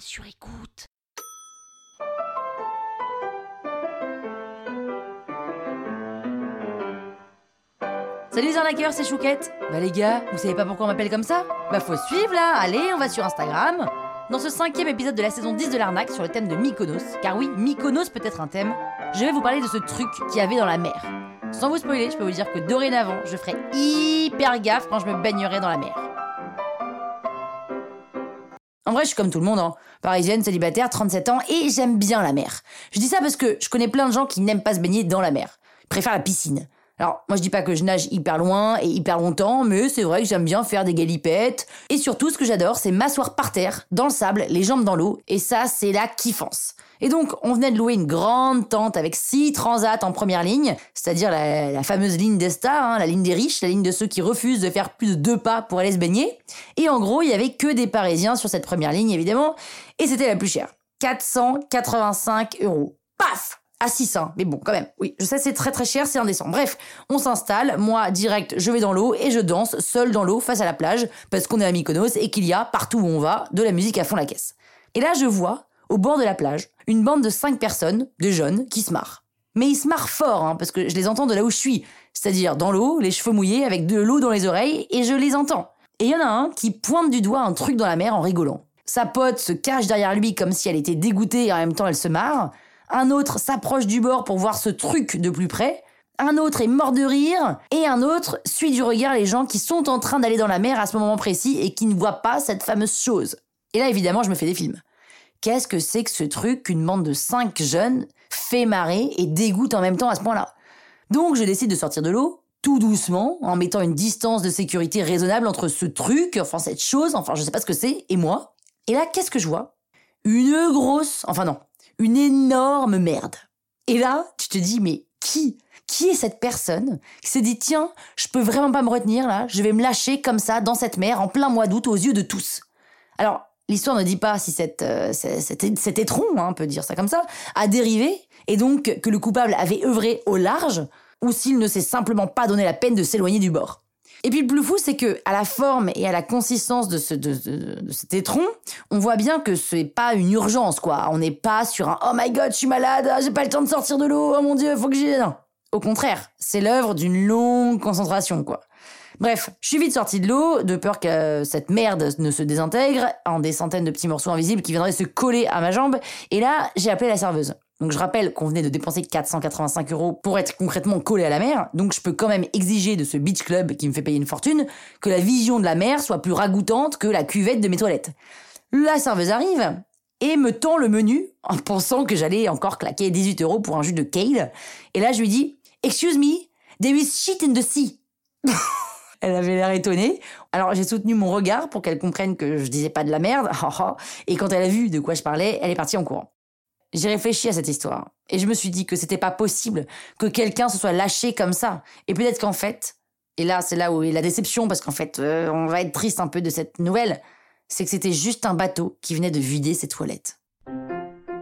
sur écoute. Salut les arnaqueurs, c'est Chouquette. Bah les gars, vous savez pas pourquoi on m'appelle comme ça? Bah faut suivre là, allez, on va sur Instagram. Dans ce cinquième épisode de la saison 10 de l'arnaque sur le thème de Mykonos, car oui, Mykonos peut être un thème, je vais vous parler de ce truc qu'il y avait dans la mer. Sans vous spoiler, je peux vous dire que dorénavant, je ferai hyper gaffe quand je me baignerai dans la mer. En vrai, je suis comme tout le monde, hein. parisienne, célibataire, 37 ans, et j'aime bien la mer. Je dis ça parce que je connais plein de gens qui n'aiment pas se baigner dans la mer. Ils préfèrent la piscine. Alors, moi je dis pas que je nage hyper loin et hyper longtemps, mais c'est vrai que j'aime bien faire des galipettes. Et surtout, ce que j'adore, c'est m'asseoir par terre, dans le sable, les jambes dans l'eau, et ça, c'est la kiffance. Et donc, on venait de louer une grande tente avec six transats en première ligne, c'est-à-dire la, fameuse ligne des stars, hein, la ligne des riches, la ligne de ceux qui refusent de faire plus de deux pas pour aller se baigner. Et en gros, il y avait que des Parisiens sur cette première ligne, évidemment, et c'était la plus chère. 485 euros. Paf à 600. Mais bon, quand même, oui, je sais, c'est très très cher, c'est indécent. Bref, on s'installe, moi, direct, je vais dans l'eau et je danse seul dans l'eau face à la plage parce qu'on est à Mykonos et qu'il y a, partout où on va, de la musique à fond la caisse. Et là, je vois, au bord de la plage, une bande de 5 personnes, de jeunes, qui se marrent. Mais ils se marrent fort, hein, parce que je les entends de là où je suis, c'est-à-dire dans l'eau, les cheveux mouillés, avec de l'eau dans les oreilles, et je les entends. Et il y en a un qui pointe du doigt un truc dans la mer en rigolant. Sa pote se cache derrière lui comme si elle était dégoûtée et en même temps elle se marre un autre s'approche du bord pour voir ce truc de plus près, un autre est mort de rire, et un autre suit du regard les gens qui sont en train d'aller dans la mer à ce moment précis et qui ne voient pas cette fameuse chose. Et là, évidemment, je me fais des films. Qu'est-ce que c'est que ce truc qu'une bande de cinq jeunes fait marrer et dégoûte en même temps à ce point-là? Donc, je décide de sortir de l'eau, tout doucement, en mettant une distance de sécurité raisonnable entre ce truc, enfin cette chose, enfin je sais pas ce que c'est, et moi. Et là, qu'est-ce que je vois? Une grosse, enfin non, une énorme merde. Et là, tu te dis, mais qui Qui est cette personne qui s'est dit, tiens, je peux vraiment pas me retenir là, je vais me lâcher comme ça dans cette mer en plein mois d'août aux yeux de tous. Alors, l'histoire ne dit pas si cette, euh, cet, étron, hein, on peut dire ça comme ça, a dérivé et donc que le coupable avait œuvré au large ou s'il ne s'est simplement pas donné la peine de s'éloigner du bord. Et puis le plus fou, c'est que à la forme et à la consistance de, ce, de, cet étron, on voit bien que c'est pas une urgence, quoi. On n'est pas sur un oh my god, je suis malade, j'ai pas le temps de sortir de l'eau, oh mon dieu, faut que j'y. Non. Au contraire, c'est l'œuvre d'une longue concentration, quoi. Bref, je suis vite sorti de l'eau, de peur que cette merde ne se désintègre en des centaines de petits morceaux invisibles qui viendraient se coller à ma jambe. Et là, j'ai appelé la serveuse. Donc je rappelle qu'on venait de dépenser 485 euros pour être concrètement collé à la mer, donc je peux quand même exiger de ce beach club qui me fait payer une fortune que la vision de la mer soit plus ragoûtante que la cuvette de mes toilettes. La serveuse arrive et me tend le menu en pensant que j'allais encore claquer 18 euros pour un jus de kale. Et là je lui dis Excuse me, there is shit in the sea. Elle avait l'air étonnée. Alors j'ai soutenu mon regard pour qu'elle comprenne que je disais pas de la merde. Et quand elle a vu de quoi je parlais, elle est partie en courant. J'ai réfléchi à cette histoire et je me suis dit que c'était pas possible que quelqu'un se soit lâché comme ça. Et peut-être qu'en fait, et là c'est là où est la déception parce qu'en fait euh, on va être triste un peu de cette nouvelle, c'est que c'était juste un bateau qui venait de vider ses toilettes.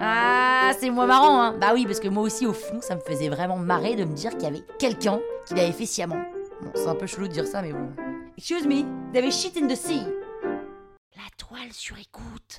Ah, c'est moi marrant, hein Bah oui, parce que moi aussi, au fond, ça me faisait vraiment marrer de me dire qu'il y avait quelqu'un qui l'avait fait sciemment. Bon, c'est un peu chelou de dire ça, mais bon. Excuse me, was shit in the sea. La toile sur écoute.